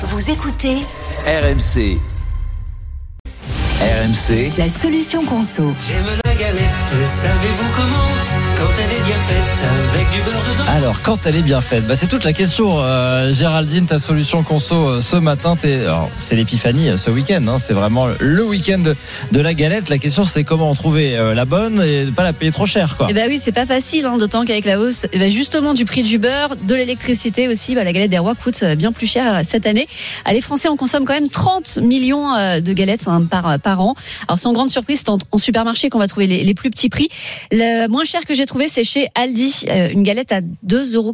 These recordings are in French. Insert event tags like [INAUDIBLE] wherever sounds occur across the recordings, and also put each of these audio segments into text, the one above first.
Vous écoutez RMC. RMC, la solution conso. J'aime la galette, savez-vous comment? Quand elle est bien faite, avec du beurre dedans. Alors, quand elle est bien faite bah, C'est toute la question. Euh, Géraldine, ta solution conso euh, ce matin, c'est l'épiphanie euh, ce week-end. hein, c'est vraiment le week-end de, de la galette. La question, c'est comment trouver euh, la bonne et ne pas la payer trop cher. Quoi. Eh ben oui, c'est pas facile, hein, d'autant qu'avec la hausse eh ben justement du prix du beurre, de l'électricité aussi, bah, la galette des rois coûte bien plus cher cette année. Ah, les Français, on consomme quand même 30 millions euh, de galettes hein, par, par an. Alors sans grande surprise, c'est en, en supermarché qu'on va trouver les, les plus petits prix. Le moins cher que j'ai trouvé, c'est chez Aldi, euh, une galette à 2,49 euros.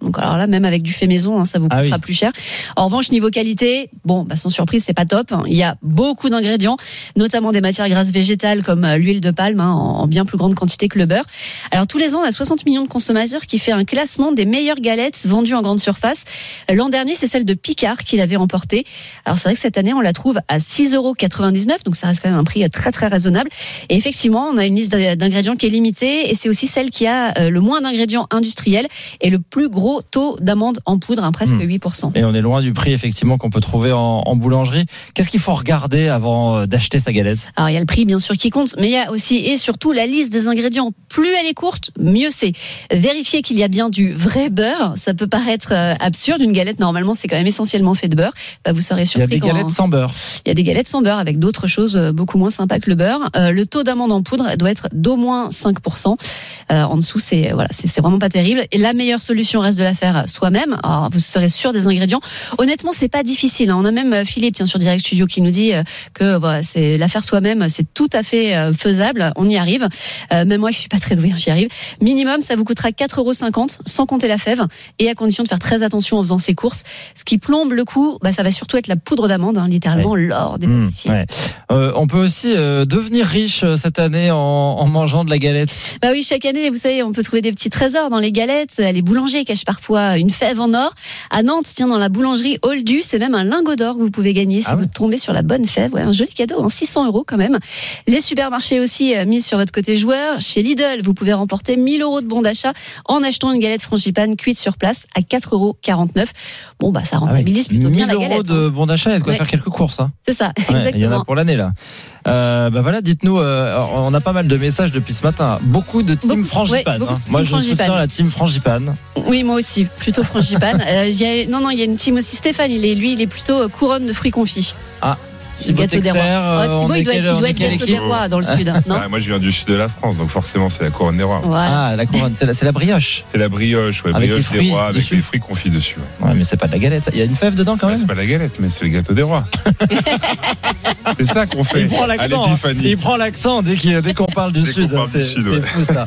Donc alors là, même avec du fait maison, hein, ça vous Ah coûtera oui. plus cher. En revanche, niveau qualité, bon, bah, sans surprise, c'est pas top. Il y a beaucoup d'ingrédients, notamment des matières grasses végétales comme euh, l'huile de palme, hein, en en bien plus grande quantité que le beurre. Alors tous les ans, on a 60 millions de consommateurs qui fait un classement des meilleures galettes vendues en grande surface. L'an dernier, c'est celle de Picard qui l'avait remportée. Alors c'est vrai que cette année, on la trouve à 6,99 donc ça reste quand même un prix très très raisonnable. Et effectivement, on a une liste d'ingrédients qui est limitée et c'est aussi celle qui a euh, le moins d'ingrédients industriels et le plus gros taux d'amande en poudre, hein, presque Hmm. 8%. Et on est loin du prix effectivement qu'on peut trouver en, en boulangerie. Qu'est-ce qu'il faut regarder avant euh, d'acheter sa galette? Alors il y a le prix bien sûr qui compte, mais il y a aussi et surtout la liste des ingrédients. Plus elle est courte, mieux c'est. Vérifier qu'il y a bien du vrai beurre. Ça peut paraître euh, absurde. Une galette normalement c'est quand même essentiellement fait de beurre. Bah, vous serez Il y a surpris des galettes sans beurre. il y a des galettes sans beurre avec d'autres choses euh, beaucoup moins sympas que le beurre. Euh, le taux d'amande en poudre doit être d'au moins 5%. Euh, en dessous, c'est voilà, c'est vraiment pas terrible. Et la meilleure solution reste de la faire soi-même. Alors, vous serez sûr des ingrédients. Honnêtement, c'est pas difficile. hein. On a même euh, Philippe, tiens, sur Direct Studio, qui nous dit euh, que voilà, c'est la faire soi-même, c'est tout à fait faisable. On y arrive. Euh, même moi, je suis pas très douée, hein, j'y arrive. Minimum, ça vous coûtera 4,50 euros sans compter la fève et à condition de faire très attention en faisant ses courses. Ce qui plombe le coup, bah, ça va surtout être la poudre d'amande, hein, littéralement l'or des Mmh, pâtissiers. ouais. Euh, on peut aussi euh, devenir riche euh, cette année en, en mangeant de la galette. Bah oui, chaque année, vous savez, on peut trouver des petits trésors dans les galettes. Les boulangers cachent parfois une fève en or. À Nantes, tiens, dans la boulangerie Oldu, c'est même un lingot d'or que vous pouvez gagner si Ah ouais vous tombez sur la bonne fève. Ouais, un joli cadeau, hein, 600 euros quand même. Les supermarchés aussi mis sur votre côté joueur. Chez Lidl, vous pouvez remporter 1000 euros de bon d'achat en achetant une galette frangipane cuite sur place à 4,49 euros. Bon, bah ça Ah ouais. rentabilise plutôt 1000 bien la euros galette. de hein. bon d'achat et de quoi faire quelques courses. hein. C'est ça, exactement. Pour l'année là. Euh, bah voilà, dites-nous, euh, on a pas mal de messages depuis ce matin. Beaucoup de team Beaucoup- frangipane. ouais, beaucoup hein. team Moi, je frangipane. soutiens la team frangipane. Oui, moi aussi, plutôt frangipane. [LAUGHS] Euh, il y a- non, non, il y a une team aussi. Stéphane, il est, lui, il est plutôt couronne de fruits confits. Le Thibaut gâteau des Texer, rois. euh, Oh, Thibaut, est il doit être, il on doit est être quelle gâteau des équipe rois dans le sud, non Ah, moi, je viens du sud de la France, donc forcément, c'est la couronne des rois. Voilà. Ah, la couronne, c'est la, brioche. C'est la brioche, ouais, Avec brioche les fruits des rois, avec dessus. les fruits confits dessus. ouais. Ouais, mais c'est pas de la galette. Il y a une fève dedans quand même. c'est pas la galette, mais c'est le gâteau des rois. [LAUGHS] c'est ça qu'on fait Il prend l'accent. hein. Il prend l'accent dès qu'on parle du qu'on sud. C'est fou ça.